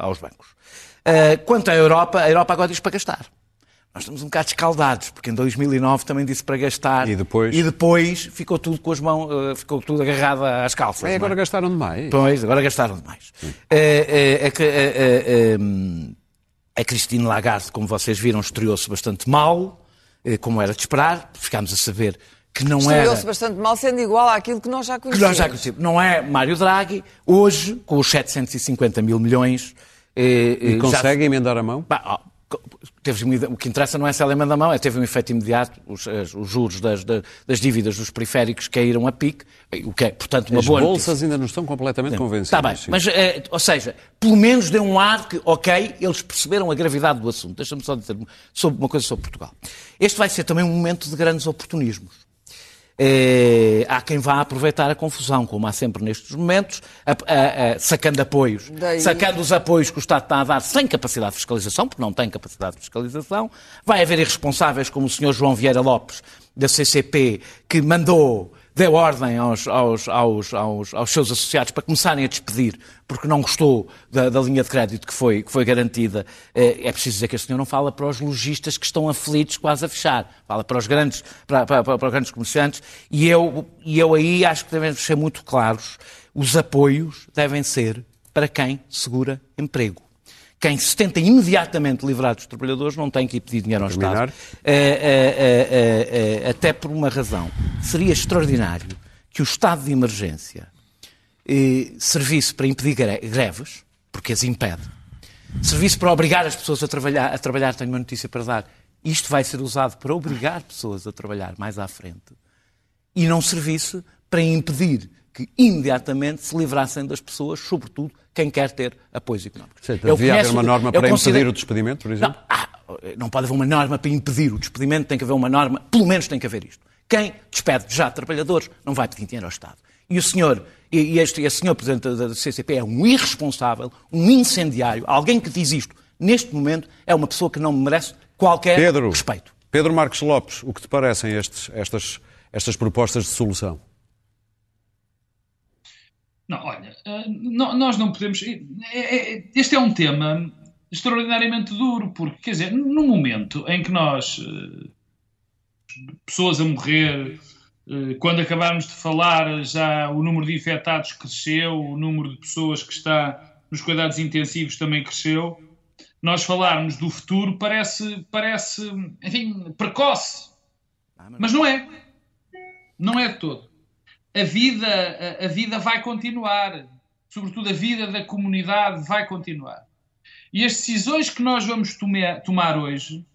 aos bancos. Uh, quanto à Europa, a Europa agora diz para gastar. Nós estamos um bocado escaldados, porque em 2009 também disse para gastar. E depois? E depois ficou tudo com as mãos, uh, ficou tudo agarrado às calças. É, agora é? gastaram demais. Pois, agora gastaram demais. Uh, a Cristina Lagarde, como vocês viram, estreou-se bastante mal, como era de esperar. Ficámos a saber que não era... Estreou-se bastante mal, sendo igual àquilo que nós já conhecemos. Que nós já conhecemos. Não é Mário Draghi. Hoje, com os 750 mil milhões... Eh, e consegue já... emendar a mão? Bah, teve, o que interessa não é se ela emenda a mão, é teve um efeito imediato, os, os juros das, das, dívidas dos periféricos caíram a pique, o que é, portanto, uma As boa As bolsas notícia. ainda não estão completamente convencidas. Está bem, sim. mas, é, ou seja, pelo menos deu um ar que, ok, eles perceberam a gravidade do assunto. Deixa-me só dizer sobre uma coisa sobre Portugal. Este vai ser também um momento de grandes oportunismos. É, há quem vá aproveitar a confusão, como há sempre nestes momentos, a, a, a, sacando apoios, Daí... sacando os apoios que o Estado está a dar sem capacidade de fiscalização, porque não tem capacidade de fiscalização. Vai haver irresponsáveis como o Sr. João Vieira Lopes, da CCP, que mandou deu ordem aos, aos, aos, aos, aos seus associados para começarem a despedir porque não gostou da, da linha de crédito que foi, que foi garantida. É, é preciso dizer que este senhor não fala para os lojistas que estão aflitos quase a fechar, fala para os grandes, para, para, para os grandes comerciantes e eu, e eu aí acho que devemos ser muito claros. Os apoios devem ser para quem segura emprego quem se tenta imediatamente livrar dos trabalhadores não tem que ir pedir dinheiro ao Estado. É, é, é, até por uma razão. Seria extraordinário que o estado de emergência eh, servisse para impedir greves, porque as impede, servisse para obrigar as pessoas a trabalhar, a trabalhar, tenho uma notícia para dar, isto vai ser usado para obrigar pessoas a trabalhar mais à frente, e não servisse para impedir que imediatamente se livrassem das pessoas, sobretudo quem quer ter apoios económicos. Sim, devia haver uma norma para considero... impedir o despedimento, por exemplo? Não, ah, não pode haver uma norma para impedir o despedimento, tem que haver uma norma, pelo menos tem que haver isto. Quem despede já trabalhadores não vai pedir dinheiro ao Estado. E o senhor, e este, este senhor Presidente da CCP é um irresponsável, um incendiário, alguém que diz isto neste momento é uma pessoa que não merece qualquer Pedro, respeito. Pedro Marcos Lopes, o que te parecem estes, estas, estas propostas de solução? Não, olha, eh, nós não podemos. É, é, este é um tema extraordinariamente duro, porque, quer dizer, no momento em que nós eh, pessoas a morrer. Eh, quando acabarmos de falar, já o número de infectados cresceu, o número de pessoas que está nos cuidados intensivos também cresceu. Nós falarmos do futuro parece, parece enfim, precoce. Mas não é. Não é de todo. A vida, a, a vida vai continuar. Sobretudo a vida da comunidade vai continuar. E as decisões que nós vamos tomar hoje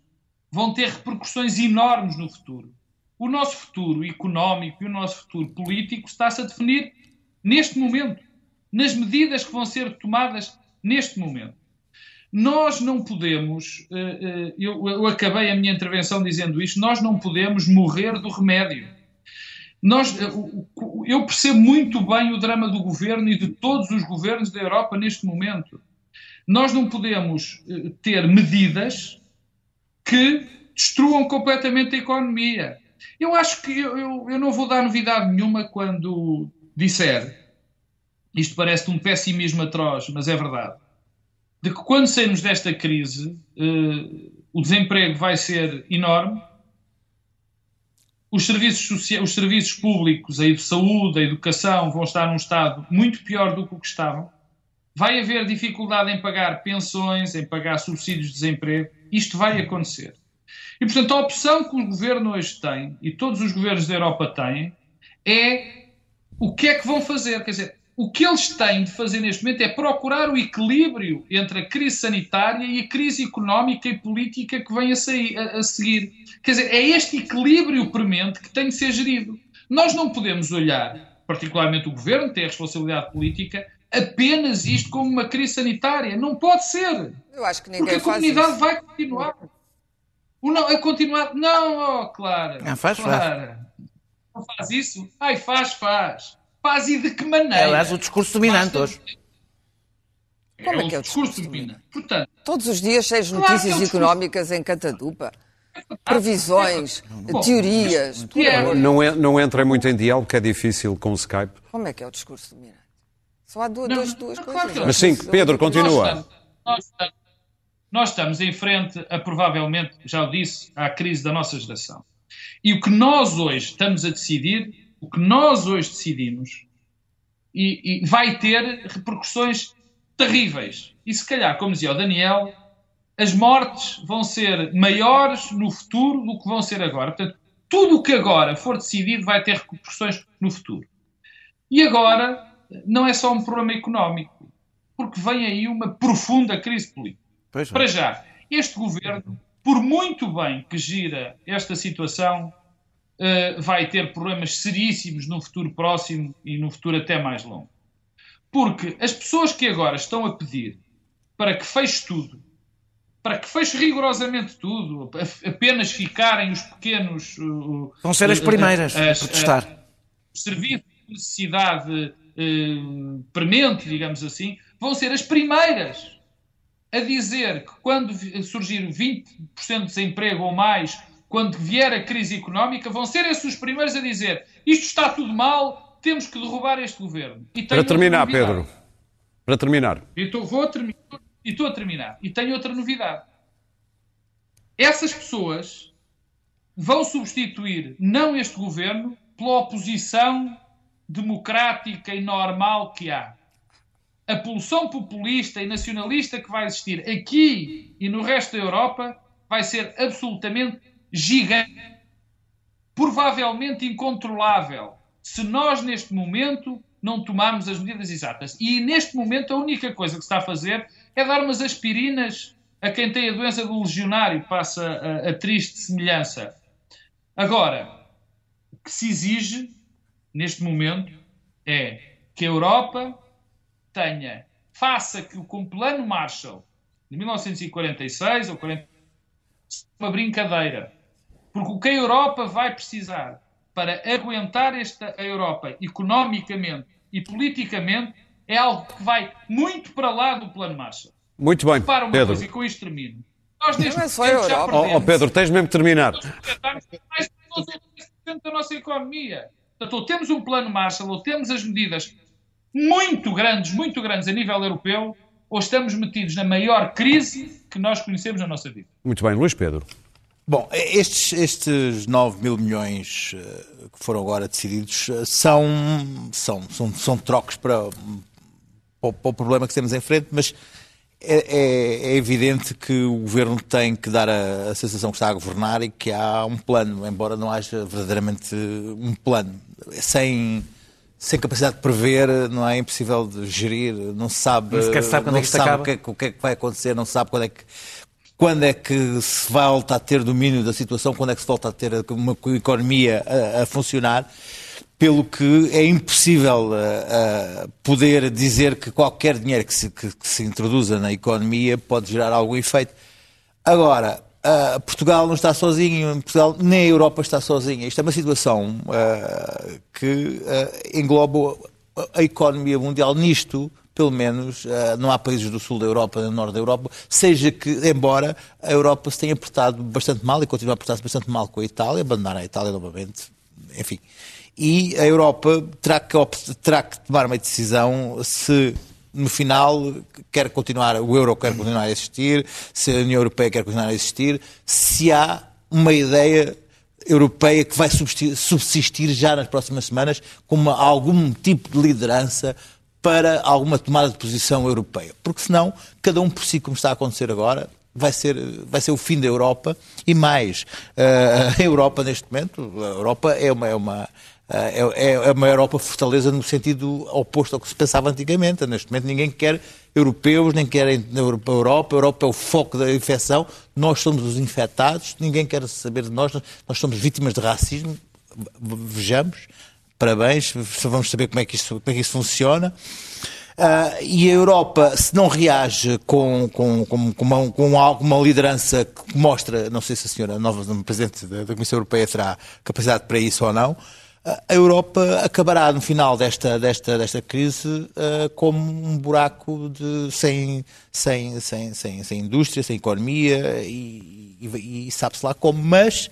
vão ter repercussões enormes no futuro. O nosso futuro económico e o nosso futuro político está-se a definir neste momento, nas medidas que vão ser tomadas neste momento. Nós não podemos, eh, eh, eu acabei a minha intervenção dizendo isto, nós não podemos morrer do remédio. Nós, eh, eu percebo muito bem o drama do governo e de todos os governos da Europa neste momento. Nós não podemos ter medidas que destruam completamente a economia. Eu acho que eu, eu, eu não vou dar novidade nenhuma quando disser, isto parece um pessimismo atroz, mas é verdade, de que quando sairmos desta crise, uh, o desemprego vai ser enorme, os serviços, os serviços públicos, a saúde, a educação, vão estar num estado muito pior do que o que estavam. Vai haver dificuldade em pagar pensões, em pagar subsídios de desemprego. Isto vai acontecer. E, portanto, a opção que o governo hoje tem, e todos os governos da Europa têm, é o que é que vão fazer. Quer dizer, o que eles têm de fazer neste momento é procurar o equilíbrio entre a crise sanitária e a crise económica e política que vem a, sair, a, a seguir. Quer dizer, é este equilíbrio premente que tem de ser gerido. Nós não podemos olhar, particularmente o governo, que tem a responsabilidade política, apenas isto como uma crise sanitária. Não pode ser. Eu acho que ninguém Porque a comunidade vai continuar. O não, a continuar. Não, oh, Clara. Não, faz, Clara. Faz. Não faz isso? Ai, faz, faz. Faz e de que maneira? É, aliás, o discurso dominante hoje. Como é, é que é o discurso, discurso dominante? Portanto, Todos os dias cheios de notícias claro é económicas em Catadupa. Previsões, Bom, teorias. É. Não, não entrem muito em diálogo, que é difícil com o Skype. Como é que é o discurso dominante? Só há duas, não, duas, duas coisas. Mas sim, Pedro, continua. Nós estamos, nós estamos, nós estamos em frente a, provavelmente, já o disse, à crise da nossa geração. E o que nós hoje estamos a decidir, o que nós hoje decidimos, e, e vai ter repercussões terríveis. E se calhar, como dizia o Daniel, as mortes vão ser maiores no futuro do que vão ser agora. Portanto, tudo o que agora for decidido vai ter repercussões no futuro. E agora não é só um problema económico, porque vem aí uma profunda crise política. Pois Para já, este governo, por muito bem que gira esta situação, uh, vai ter problemas seríssimos no futuro próximo e no futuro até mais longo. Porque as pessoas que agora estão a pedir para que feche tudo, para que feche rigorosamente tudo, apenas ficarem os pequenos. Uh, Vão ser as primeiras uh, a protestar. Os serviços de necessidade uh, premente, digamos assim, vão ser as primeiras a dizer que quando surgir 20% de desemprego ou mais, quando vier a crise económica, vão ser esses os primeiros a dizer isto está tudo mal, temos que derrubar este governo. Para terminar, Pedro. Para terminar. E estou, vou a terminar. E estou a terminar. E tenho outra novidade. Essas pessoas vão substituir não este governo pela oposição democrática e normal que há a pulsão populista e nacionalista que vai existir aqui e no resto da Europa vai ser absolutamente gigante, provavelmente incontrolável, se nós neste momento não tomarmos as medidas exatas. E neste momento a única coisa que se está a fazer é dar umas aspirinas a quem tem a doença do legionário, passa a, a triste semelhança. Agora, o que se exige neste momento é que a Europa tenha, faça que com o plano Marshall de 1946 ou 40, uma brincadeira. Porque o que a Europa vai precisar para aguentar esta Europa economicamente e politicamente é algo que vai muito para lá do plano Marshall. Muito bem, Para uma Pedro. coisa, e com isto termino. Nós neste não é só a Europa. Oh, oh, Pedro, tens mesmo de terminar. Mais de da nossa economia. Portanto, ou temos um plano Marshall, ou temos as medidas muito grandes, muito grandes a nível europeu, ou estamos metidos na maior crise que nós conhecemos na nossa vida. Muito bem, Luís Pedro. Bom, estes, estes 9 mil milhões eh, que foram agora decididos eh, são, são, são, são trocos para, para, o problema que temos em frente, mas é, é, é, evidente que o governo tem que dar a, a, sensação que está a governar e que há um plano, embora não haja verdadeiramente um plano. Sem, sem capacidade de prever, não é impossível de gerir, não se sabe, não sabe, quando não é que sabe o, que é, o que é que vai acontecer, não sabe quando é que quando é que se volta a ter domínio da situação, quando é que se volta a ter uma economia a, a funcionar, pelo que é impossível uh, poder dizer que qualquer dinheiro que se, que, que se, introduza na economia pode gerar algum efeito. Agora, uh, Portugal não está sozinho, Portugal nem a Europa está sozinha. Isto é uma situação que engloba a economia mundial nisto pelo menos eh, não há países do sul da Europa, do norte da Europa, seja que, embora a Europa se tenha portado bastante mal e continue a portar-se bastante mal com a Itália, abandonar a Itália novamente, enfim. E a Europa terá que, terá que tomar uma decisão se no final quer continuar, o euro quer continuar a existir, se a União Europeia quer continuar a existir, se há uma ideia europeia que vai subsistir já nas próximas semanas com uma, algum tipo de liderança para alguma tomada de posição europeia. Porque senão, cada um por si, como está a acontecer agora, vai ser, vai ser o fim da Europa e mais. Uh, a Europa, neste momento, a Europa é uma. É uma eh, é, é uma Europa fortaleza no sentido oposto ao que se pensava antigamente. Neste momento ninguém quer europeus, nem quer a Europa. A Europa é o foco da infecção. Nós somos os infectados. Ninguém quer saber de nós. Nós somos vítimas de racismo. Vejamos parabéns, vamos saber como é que isso, como é que isso funciona. Uh, e a Europa, se não reage com, com, com, com, uma, com liderança que mostra, não sei se a senhora nova Presidente da, Comissão Europeia terá capacidade para isso ou não, uh, a Europa acabará no final desta, desta, desta crise uh, como um buraco de, sem, sem, sem, sem, sem indústria, sem economia e, e, e sabe-se lá como, mas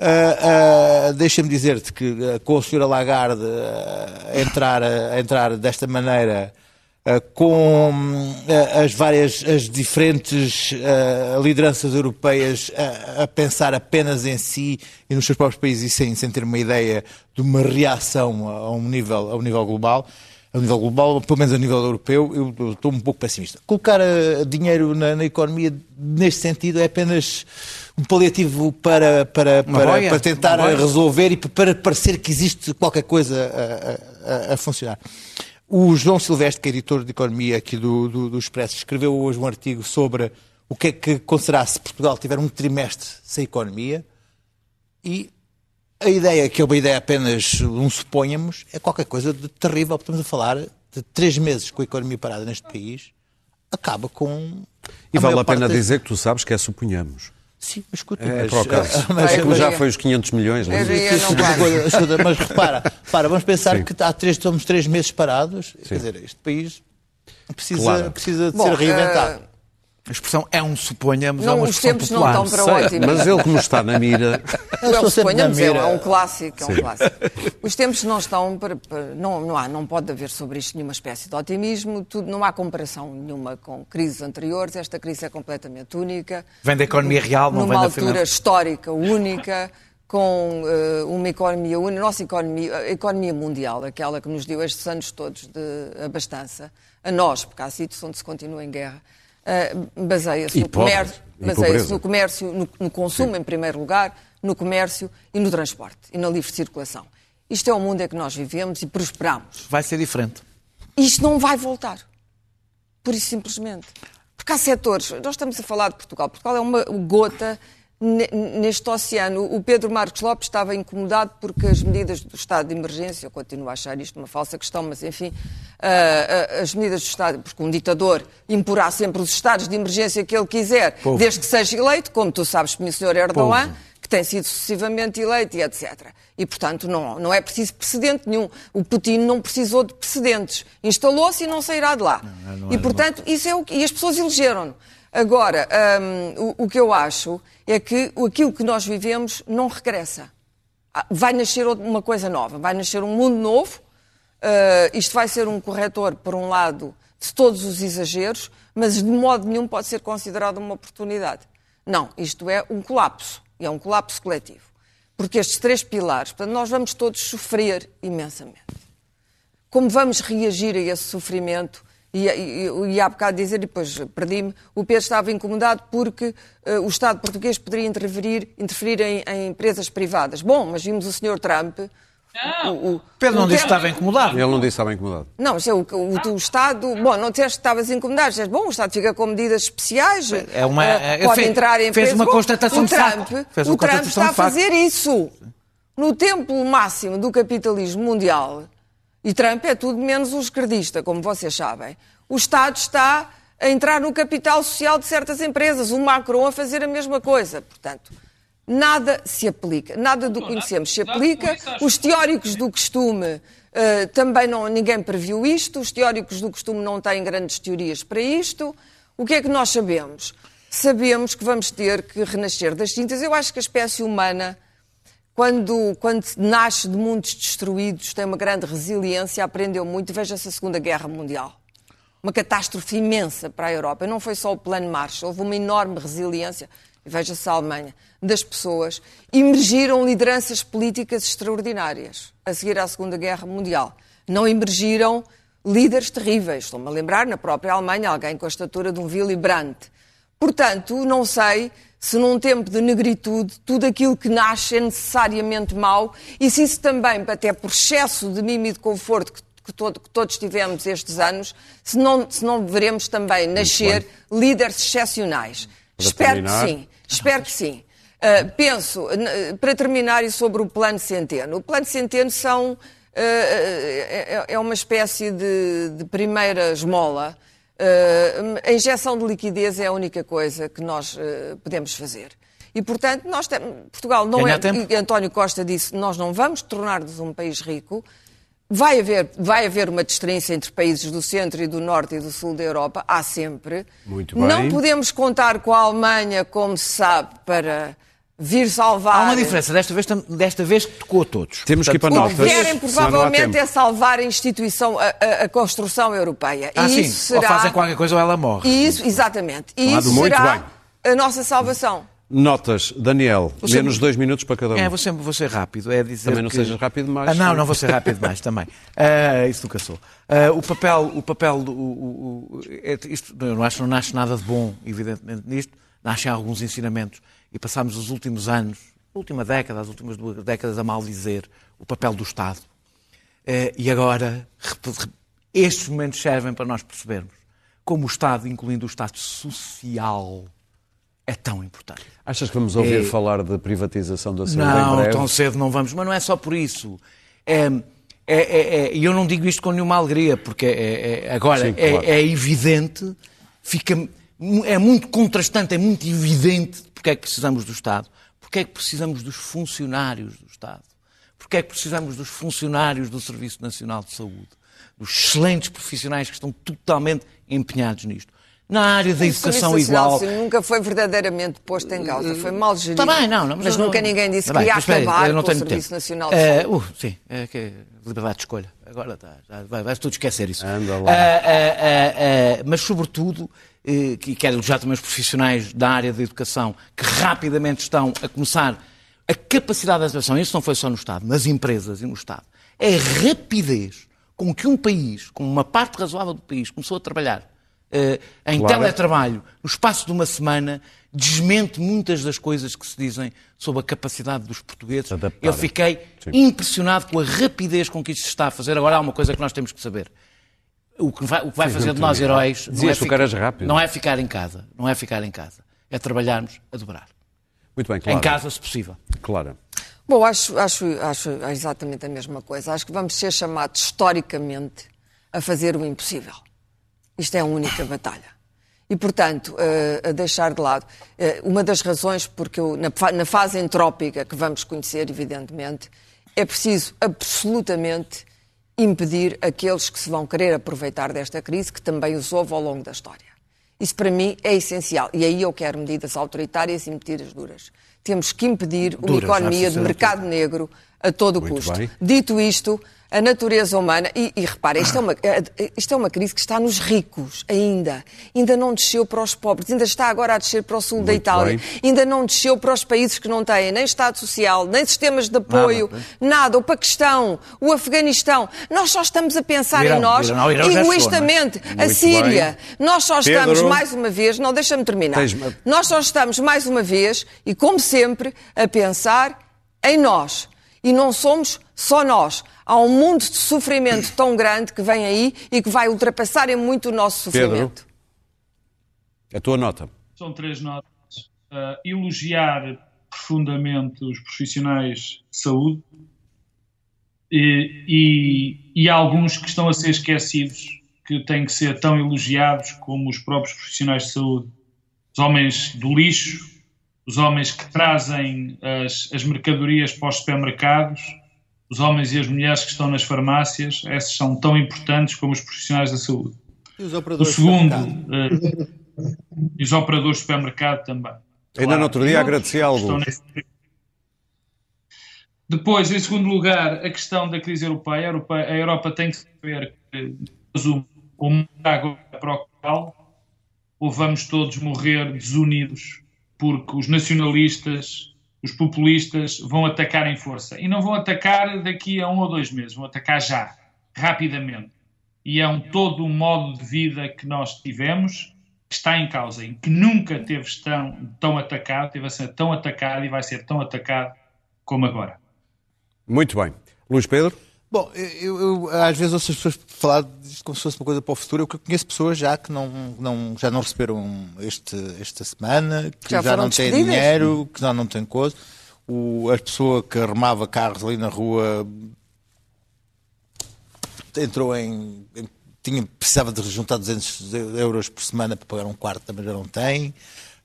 Uh, uh, Deixa-me dizer-te que uh, com a senhora Lagarde a entrar, a entrar desta maneira, com as várias, as diferentes lideranças europeias a, pensar apenas em si e nos seus próprios países e sem, sem ter uma ideia de uma reação a um nível, a um nível global, a nível global, pelo menos a nível europeu, eu estou um pouco pessimista. Colocar dinheiro na, na economia neste sentido é apenas um paliativo para, para, para, para tentar resolver e para parecer que existe qualquer coisa a, a, a, funcionar. O João Silvestre, que é editor de Economia aqui do, do, do Expresso, escreveu hoje um artigo sobre o que é que acontecerá se Portugal tiver um trimestre sem economia e a ideia, que é uma ideia apenas um suponhamos, é qualquer coisa de terrível. Estamos a falar de três meses com a economia parada neste país, acaba com. E vale a pena dizer que tu sabes que é suponhamos. Sim, mas escuta, é, mas, para o caso. Mas, é mas, já foi os 500 milhões. Mas, mas repara, repara, vamos pensar Sim. que há três, estamos três meses parados. Sim. Quer dizer, este país precisa, claro. precisa de Bom, ser reinventado. Uh, a expressão é um suponhamos, não, é uma os tempos popular. não estão para ótimo. Mas ele como está na mira... Não é um suponhamos, é, é um clássico, é um clássico. Os tempos não estão para... para não, não, há, não pode haver sobre isto nenhuma espécie de otimismo, tudo, não há comparação nenhuma com crises anteriores, esta crise é completamente única. Vem da economia real, não vem da altura finança. histórica única, com uh, uma economia única, nossa economia, a economia mundial, aquela que nos deu estes anos todos de abastança, a nós, porque há sítios onde se continua em guerra, uh, baseia-se no, comércio, baseia no comércio, no, no consumo, Sim. em primeiro lugar, no comércio e no transporte e na livre circulação. Isto é o mundo em que nós vivemos e prosperamos. Vai ser diferente. Isto não vai voltar. Por isso, simplesmente. Porque há setores. Nós estamos a falar de Portugal. Portugal é uma gota neste oceano. O Pedro Marcos Lopes estava incomodado porque as medidas do estado de emergência, eu continuo a achar isto uma falsa questão, mas enfim, as medidas do estado, porque um ditador imporá sempre os estados de emergência que ele quiser, Povo. desde que seja eleito, como tu sabes, o Sr. Erdogan. Povo que tem sido sucessivamente eleito e etc. E, portanto, não, não é preciso precedente nenhum. O Putin não precisou de precedentes. Instalou-se e não sairá de lá. Não, não e, portanto, isso é o que... E as pessoas elegeram-no. Agora, um, o, o, que eu acho é que aquilo que nós vivemos não regressa. Ah, vai nascer uma coisa nova, vai nascer um mundo novo. Uh, isto vai ser um corretor, por um lado, de todos os exageros, mas de modo nenhum pode ser considerado uma oportunidade. Não, isto é um colapso. E é um colapso coletivo. Porque estes três pilares, portanto, nós vamos todos sofrer imensamente. Como vamos reagir a esse sofrimento? E, e, e há bocado dizer, e depois perdi-me, o Pedro estava incomodado porque uh, o Estado português poderia interferir, interferir em, em, empresas privadas. Bom, mas vimos o Sr. Trump. Não. O, o Pedro não disse que estava incomodado. Ele não disse que estava incomodado. Não, mas é o, o, o, Estado. Bom, não disseste que estavas incomodado, disseste, bom, o Estado fica com medidas especiais. É uma. Uh, pode fez, entrar em Fez uma bom, constatação o Trump, de facto. Fez uma o Trump está a fazer isso. No tempo máximo do capitalismo mundial, e Trump é tudo menos um esquerdista, como vocês sabem, o Estado está a entrar no capital social de certas empresas, o Macron a fazer a mesma coisa. Portanto, nada se aplica, nada do que conhecemos se aplica. Os teóricos do costume uh, também não, ninguém previu isto, os teóricos do costume não têm grandes teorias para isto. O que é que nós sabemos? Sabemos que vamos ter que renascer das cintas. Eu acho que a espécie humana quando, quando nasce de mundos destruídos, tem uma grande resiliência, aprendeu muito. Veja-se a Segunda Guerra Mundial. Uma catástrofe imensa para a Europa. Não foi só o plano Marshall, houve uma enorme resiliência. Veja-se a Alemanha, das pessoas. Emergiram lideranças políticas extraordinárias a seguir à Segunda Guerra Mundial. Não emergiram líderes terríveis. Estou-me a lembrar, na própria Alemanha, alguém com a estatura de um Willy Brandt. Portanto, não sei se num tempo de negritude tudo aquilo que nasce é necessariamente mau e se isso também, até por excesso de mimo e de conforto que, que, todo, que todos tivemos estes anos, se não, se não veremos também nascer líderes excepcionais. Para espero terminar. que sim, espero que sim. Uh, penso, para terminar, e sobre o Plano Centeno. O Plano Centeno são, uh, é, é uma espécie de, de primeira esmola. Uh, a injeção de liquidez é a única coisa que nós uh, podemos fazer. E, portanto, nós tem- Portugal não Ganhar é. tempo. António Costa disse: nós não vamos tornar-nos um país rico. Vai haver, vai haver uma distraência entre países do centro e do norte e do sul da Europa, há sempre. Muito bem. Não podemos contar com a Alemanha, como se sabe, para vir salvar. Há uma diferença. Desta vez, desta vez tocou a todos. Temos que ir para O que notas. querem provavelmente é salvar a instituição, a, a- construção europeia. Ah, e sim. isso Ou será. fazem qualquer coisa ou ela morre. E isso, exatamente. E Lado isso muito será bem. a nossa salvação. Notas, Daniel, Você- menos dois minutos para cada um. É, vou sempre vou ser rápido. É dizer Também não que- sejas rápido demais. Ah, não, não vou ser rápido demais também. Ah, isso nunca sou. Ah, o papel, o papel do. o- o- é- isto, eu não acho que não nasce nada de bom, evidentemente, nisto. Nascem alguns ensinamentos. E passámos os últimos anos, a última década, as últimas duas décadas, a mal dizer o papel do Estado. Eh, e agora, estes momentos servem para nós percebermos como o Estado, incluindo o Estado social, é tão importante. Achas que vamos ouvir É- falar de privatização da saúde em Não, breve? tão cedo não vamos, mas não é só por isso. É, é, é- é- e eu não digo isto com nenhuma alegria, porque é- é- é- agora Sim, é, claro. é evidente, fica, é muito contrastante, é muito evidente porque é que precisamos do Estado, porque é que precisamos dos funcionários do Estado, porque é que precisamos dos funcionários do Serviço Nacional de Saúde, dos excelentes profissionais que estão totalmente empenhados nisto. Na área da educação igual. de Saúde nunca foi verdadeiramente posto em causa. Foi mal gerido. Está bem, não, não, mas não- nunca ninguém disse Tá que ia mas acabar eu não com o Serviço tempo. Nacional de Eh, Saúde. uh, sim, é que é liberdade de escolha. Agora está, já vai, vais tudo esquecer isso. Anda lá. Ah, mas, sobretudo, que quero elogiar também os profissionais da área da educação que rapidamente estão a começar a capacidade de adaptação. Isso não foi só no Estado, nas empresas e no Estado. É a rapidez com que um país, com uma parte razoável do país, começou a trabalhar eh, em Claro. teletrabalho no espaço de uma semana, desmente muitas das coisas que se dizem sobre a capacidade dos portugueses. Eu fiquei Sim. impressionado com a rapidez com que isto se está a fazer. Agora há uma coisa que nós temos que saber. O que vai, o que vai fazer de nós heróis não é, que ficar, não é ficar em casa. Não é ficar em casa. É trabalharmos a dobrar. Muito bem, claro. Em casa, se possível. Clara. Bom, acho, acho, acho exatamente a mesma coisa. Acho que vamos ser chamados historicamente a fazer o impossível. Isto é a única batalha. E, portanto, eh, a deixar de lado, eh, uma das razões porque eu, na, na fase entrópica que vamos conhecer, evidentemente, é preciso absolutamente impedir aqueles que se vão querer aproveitar desta crise, que também os houve ao longo da história. Isso para mim é essencial. E aí eu quero medidas autoritárias e medidas duras. Temos que impedir uma Duras, é economia de mercado negro a todo Muito custo. Bem. Dito isto, a natureza humana, e, e repara, isto é, uma, é, isto é uma crise que está nos ricos ainda, ainda não desceu para os pobres, ainda está agora a descer para o sul Muito da Itália, bem. ainda não desceu para os países que não têm nem Estado Social, nem sistemas de apoio, nada, nada. o Paquistão, o Afeganistão. Nós só estamos a pensar Irão, em nós, Irão, Irão egoístamente, a Síria. Bem. Nós só estamos Pedro. mais uma vez, não deixa-me terminar, nós só estamos mais uma vez, e como sempre, a pensar em nós. E não somos só nós. Há um mundo de sofrimento tão grande que vem aí e que vai ultrapassar em muito o nosso sofrimento. Pedro, a tua nota. São três notas. Uh, elogiar profundamente os profissionais de saúde e, e, e alguns que estão a ser esquecidos, que têm que ser tão elogiados como os próprios profissionais de saúde. Os homens do lixo, os homens que trazem as, as mercadorias para os supermercados, os homens e as mulheres que estão nas farmácias, esses são tão importantes como os profissionais da saúde. E os operadores o segundo, uh, e os operadores de supermercado também. Ainda claro, no outro dia agradeci algo. Nesse... Depois, em segundo lugar, a questão da crise europeia. A Europa, a Europa tem que saber que ou água para o qual ou vamos todos morrer desunidos porque os nacionalistas, os populistas vão atacar em força. E não vão atacar daqui a um ou dois meses, vão atacar já, rapidamente. E é um todo um modo de vida que nós tivemos que está em causa, em que nunca teve tão, tão atacado, teve a ser tão atacado e vai ser tão atacado como agora. Muito bem. Luís Pedro? Bom, eu, eu, às vezes ouço as pessoas falar disto como se fosse uma coisa para o futuro. Eu conheço pessoas já que não, não, já não receberam este, esta semana, que já, já não têm dinheiro, que já não têm coisa. O, a pessoa que arrumava carros ali na rua entrou em, em tinha, precisava de juntar 200 euros por semana para pagar um quarto, também já não tem.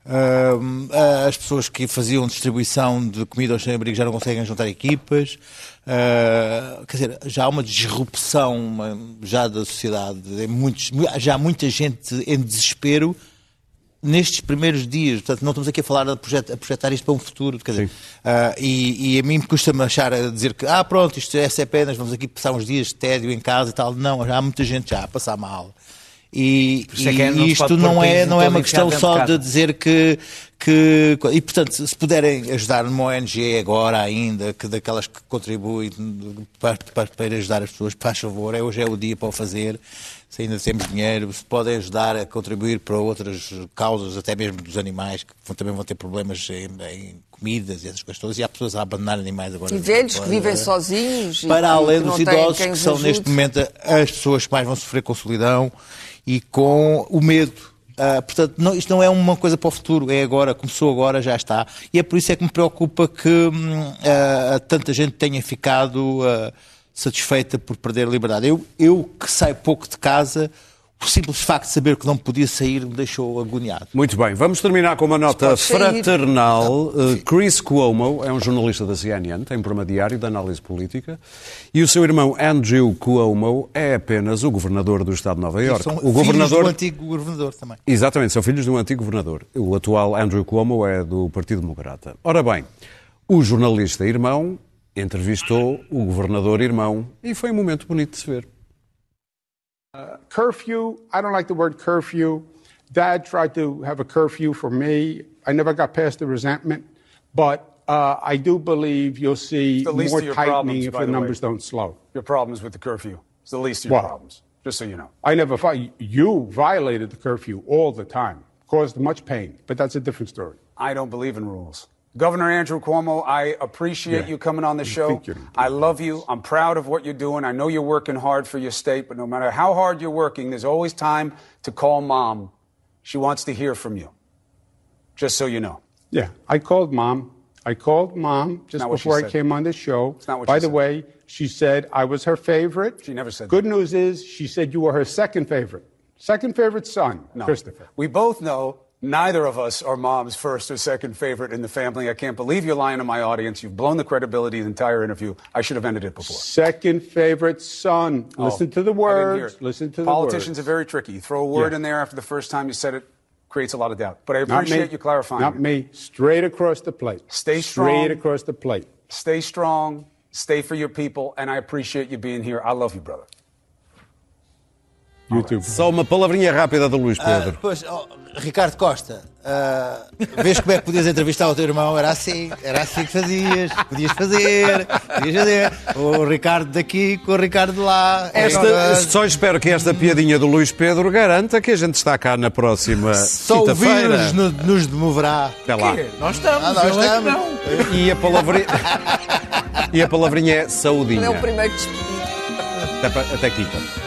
Uh, as pessoas que faziam distribuição de comida aos sem-abrigo já não conseguem juntar equipas. Uh, quer dizer, já há uma disrupção uma, já da sociedade. É muitos, já há muita gente em desespero nestes primeiros dias. Portanto, não estamos aqui a falar a, projet, a projetar isto para um futuro. Quer dizer, uh, e, e, a mim custa-me achar a dizer que, ah, pronto, isto é apenas, vamos aqui passar uns dias de tédio em casa e tal. Não, já há muita gente já a passar mal. E, é e não isto não é, não é uma questão só de, de dizer que, que. E, portanto, se puderem ajudar numa ONG agora ainda, que daquelas que contribuem para, para, para ajudar as pessoas, faz favor, é, hoje é o dia para o fazer. Se ainda temos dinheiro, se podem ajudar a contribuir para outras causas, até mesmo dos animais, que também vão ter problemas em, em comidas e essas coisas todas, e há pessoas a abandonar animais agora. E velhos que vivem sozinhos. Para além dos idosos, que são ajude. neste momento as pessoas que mais vão sofrer com solidão e com o medo. Uh, portanto, não, isto não é uma coisa para o futuro, é agora, começou agora, já está. E é por isso é que me preocupa que uh, tanta gente tenha ficado uh, satisfeita por perder a liberdade. Eu, eu que saio pouco de casa, o simples facto de saber que não podia sair me deixou agoniado. Muito bem, vamos terminar com uma nota fraternal. Uh, Chris Cuomo é um jornalista da CNN, tem um programa diário de análise política, e o seu irmão Andrew Cuomo é apenas o governador do estado de Nova Iorque. São o governador do antigo governador também. Exatamente, são filhos de um antigo governador. O atual Andrew Cuomo é do Partido Democrata. Ora bem, o jornalista irmão entrevistou o governador irmão e foi um momento bonito de se ver. Curfew, I don't like the word curfew. Dad tried to have a curfew for me. I never got past the resentment, but uh, I do believe you'll see more tightening problems, if the, the numbers don't slow. Your problems with the curfew. It's the least of your problems, just so you know. I never. You violated the curfew all the time, caused much pain, but that's a different story. I don't believe in rules. Governor Andrew Cuomo, I appreciate yeah. you coming on the show. I love you. I'm proud of what you're doing. I know you're working hard for your state, but no matter how hard you're working, there's always time to call mom. She wants to hear from you. Just so you know. Yeah, I called mom. I called mom just before I came on the show. By the said. way, she said I was her favorite. She never said Good that. news is she said you were her second favorite. Second favorite son, no. Christopher. We both know Neither of us are mom's first or second favorite in the family. I can't believe you're lying to my audience. You've blown the credibility of the entire interview. I should have ended it before. Second favorite son. Oh, Listen to the words. Listen to the Politicians words. are very tricky. You throw a word yeah. in there after the first time you said it, creates a lot of doubt. But I appreciate you clarifying. Not me. Straight across the plate. Stay strong. Straight across the plate. Stay strong. Stay for your people, and I appreciate you being here. I love you, brother. YouTube. Só uma palavrinha rápida do Luís Ah, Pedro. depois, oh, Ricardo Costa, ah, vês como é que podias entrevistar o teu irmão? Era assim, era assim que fazias, podias fazer, podias fazer. O Ricardo daqui com o Ricardo de lá. Esta, Agora, só espero que esta piadinha do Luís Pedro garanta que a gente está cá na próxima só o quinta-feira. vírus no- nos demoverá. Até lá. Nós estamos, Ah, nós é estamos. não. E a palavrinha, e a palavrinha é Ele é saudinha. o primeiro despedido. Até, até quinta.